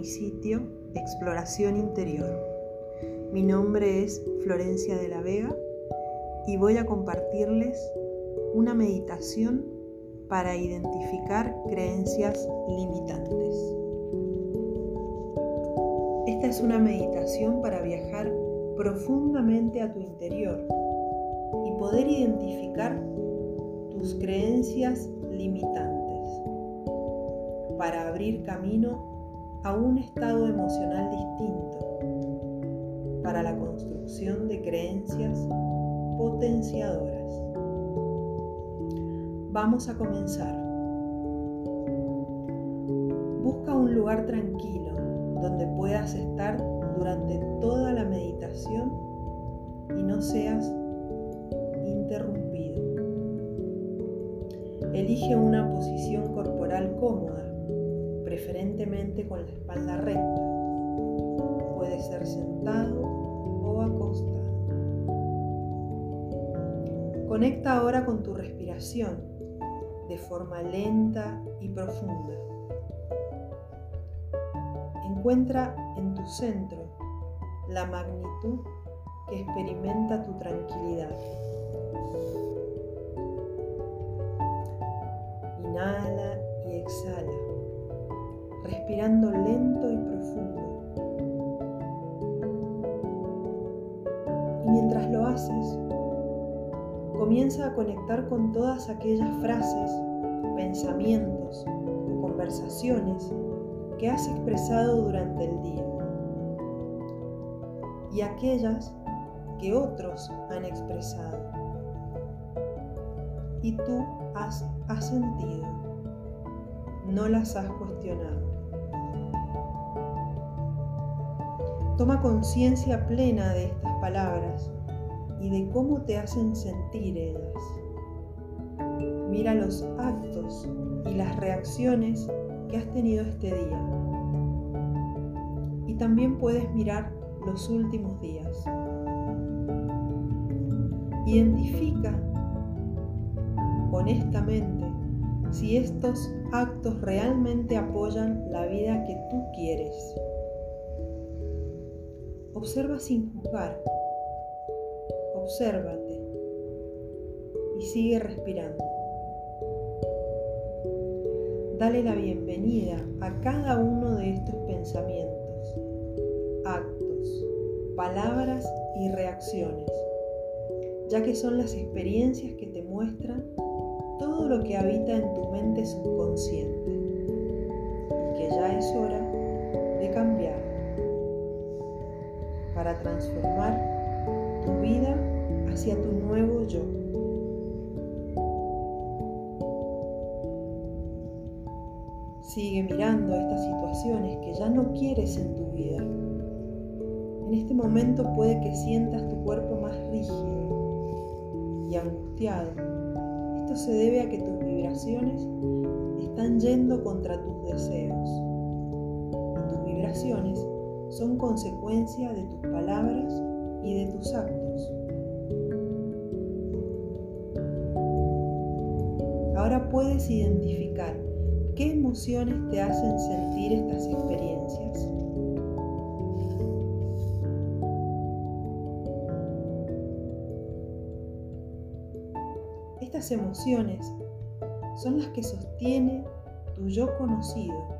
mi sitio Exploración Interior. Mi nombre es Florencia de la Vega y voy a compartirles una meditación para identificar creencias limitantes. Esta es una meditación para viajar profundamente a tu interior y poder identificar tus creencias limitantes para abrir camino a un estado emocional distinto, para la construcción de creencias potenciadoras. Vamos a comenzar. Busca un lugar tranquilo donde puedas estar durante toda la meditación y no seas interrumpido. Elige una posición corporal cómoda preferentemente con la espalda recta. Puede ser sentado o acostado. Conecta ahora con tu respiración de forma lenta y profunda. Encuentra en tu centro la magnitud que experimenta tu tranquilidad. Inhala y exhala respirando lento y profundo. Y mientras lo haces, comienza a conectar con todas aquellas frases, pensamientos o conversaciones que has expresado durante el día y aquellas que otros han expresado y tú has asentido, no las has cuestionado. Toma conciencia plena de estas palabras y de cómo te hacen sentir ellas. Mira los actos y las reacciones que has tenido este día. Y también puedes mirar los últimos días. Identifica honestamente si estos actos realmente apoyan la vida que tú quieres. Observa sin juzgar. Obsérvate y sigue respirando. Dale la bienvenida a cada uno de estos pensamientos, actos, palabras y reacciones, ya que son las experiencias que te muestran todo lo que habita en tu mente subconsciente y que ya es hora de cambiar para transformar tu vida hacia tu nuevo yo. Sigue mirando estas situaciones que ya no quieres en tu vida. En este momento puede que sientas tu cuerpo más rígido y angustiado. Esto se debe a que tus vibraciones están yendo contra tus deseos. Tus vibraciones son consecuencia de tus palabras y de tus actos. Ahora puedes identificar qué emociones te hacen sentir estas experiencias. Estas emociones son las que sostiene tu yo conocido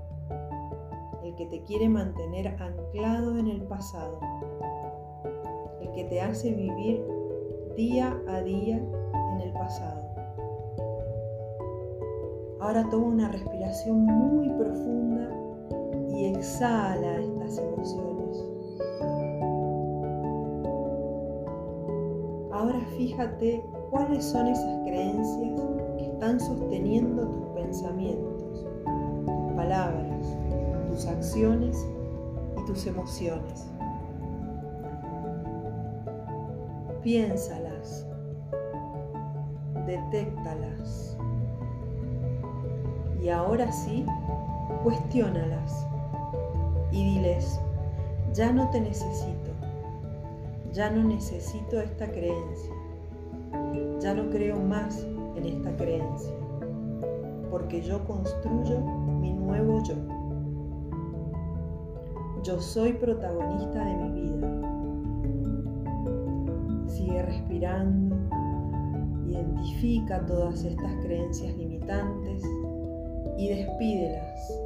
que te quiere mantener anclado en el pasado, el que te hace vivir día a día en el pasado. Ahora toma una respiración muy profunda y exhala estas emociones. Ahora fíjate cuáles son esas creencias que están sosteniendo tus pensamientos, tus palabras, tus acciones y tus emociones. Piénsalas, detéctalas. Y ahora sí, cuestiónalas. Y diles, ya no te necesito, ya no necesito esta creencia, ya no creo más en esta creencia, porque yo construyo mi nuevo yo. Yo soy protagonista de mi vida. Sigue respirando. Identifica todas estas creencias limitantes y despídelas.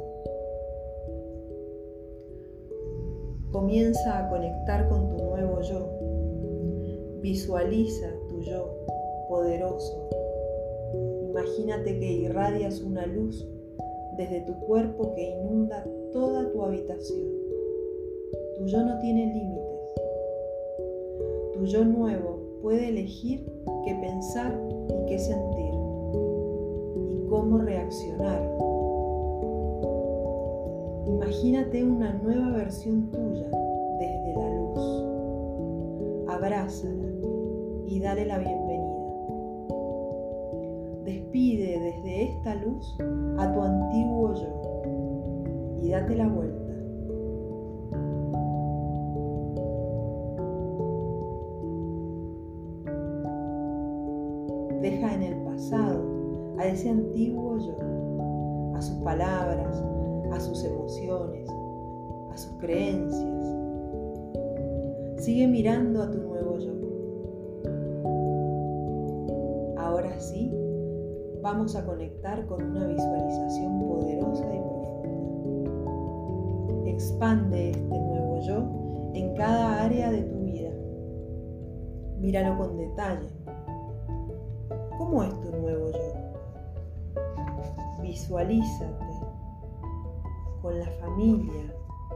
Comienza a conectar con tu nuevo yo. Visualiza tu yo poderoso. Imagínate que irradias una luz desde tu cuerpo que inunda toda tu habitación. Tu yo no tiene límites. Tu yo nuevo puede elegir qué pensar y qué sentir y cómo reaccionar. Imagínate una nueva versión tuya desde la luz. Abrázala y dale la bienvenida. Despide desde esta luz a tu antiguo yo y date la vuelta. Antiguo yo, a sus palabras, a sus emociones, a sus creencias. Sigue mirando a tu nuevo yo. Ahora sí, vamos a conectar con una visualización poderosa y profunda. Expande este nuevo yo en cada área de tu vida. Míralo con detalle. ¿Cómo es tu? Visualízate con la familia,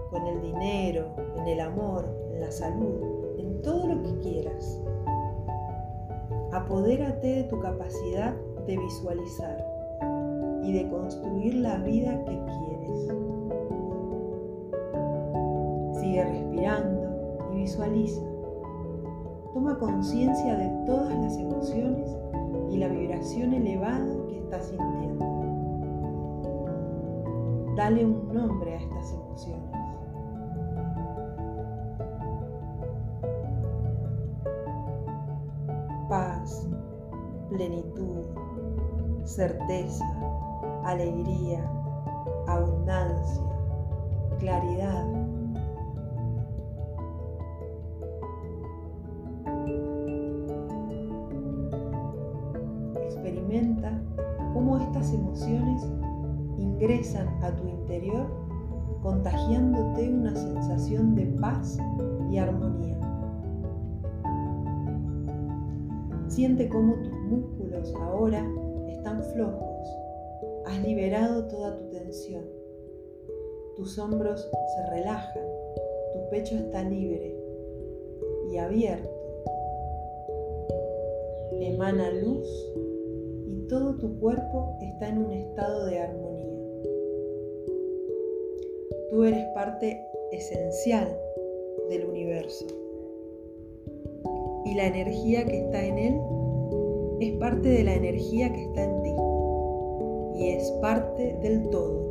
con el dinero, en el amor, en la salud, en todo lo que quieras. Apodérate de tu capacidad de visualizar y de construir la vida que quieres. Sigue respirando y visualiza. Toma conciencia de todas las emociones y la vibración elevada que estás sintiendo. Dale un nombre a estas emociones. Paz, plenitud, certeza, alegría, abundancia, claridad. Experimenta cómo estas emociones ingresan a tu interior contagiándote una sensación de paz y armonía. Siente cómo tus músculos ahora están flojos. Has liberado toda tu tensión. Tus hombros se relajan. Tu pecho está libre y abierto. Emana luz y todo tu cuerpo está en un estado de armonía. Tú eres parte esencial del universo. Y la energía que está en él es parte de la energía que está en ti. Y es parte del todo.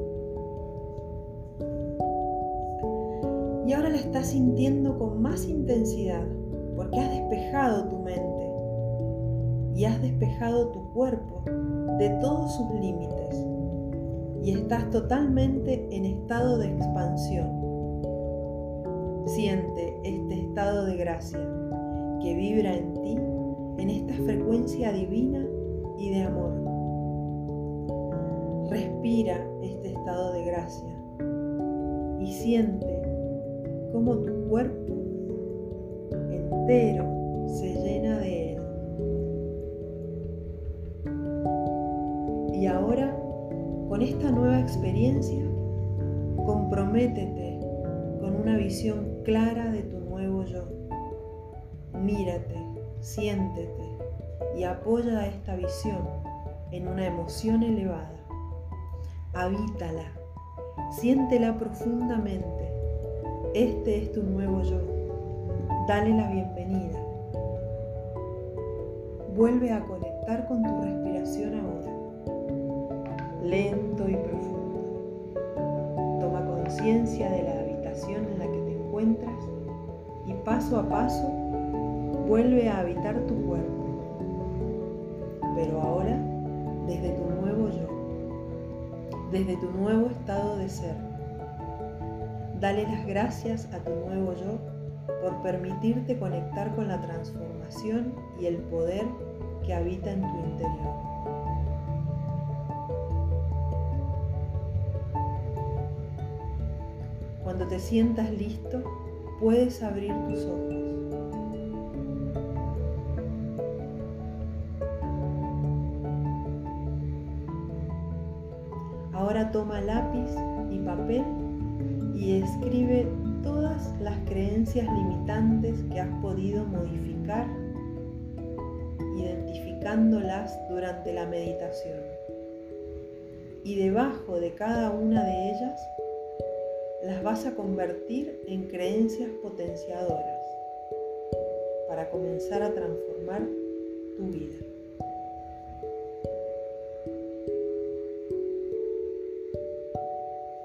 Y ahora la estás sintiendo con más intensidad porque has despejado tu mente y has despejado tu cuerpo de todos sus límites y estás totalmente en estado de expansión. Siente este estado de gracia que vibra en ti en esta frecuencia divina y de amor. Respira este estado de gracia y siente cómo tu cuerpo entero experiencia, comprométete con una visión clara de tu nuevo yo. Mírate, siéntete y apoya esta visión en una emoción elevada. Habítala, siéntela profundamente. Este es tu nuevo yo. Dale la bienvenida. Vuelve a conectar con tu respiración ahora lento y profundo. Conciencia de la habitación en la que te encuentras y paso a paso vuelve a habitar tu cuerpo, pero ahora desde tu nuevo yo, desde tu nuevo estado de ser. Dale las gracias a tu nuevo yo por permitirte conectar con la transformación y el poder que habita en tu interior. Te sientas listo, puedes abrir tus ojos. Ahora toma lápiz y papel y escribe todas las creencias limitantes que has podido modificar, identificándolas durante la meditación. Y debajo de cada una de ellas las vas a convertir en creencias potenciadoras para comenzar a transformar tu vida.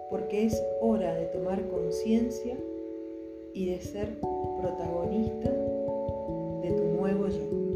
Porque es hora de tomar conciencia y de ser protagonista de tu nuevo yo.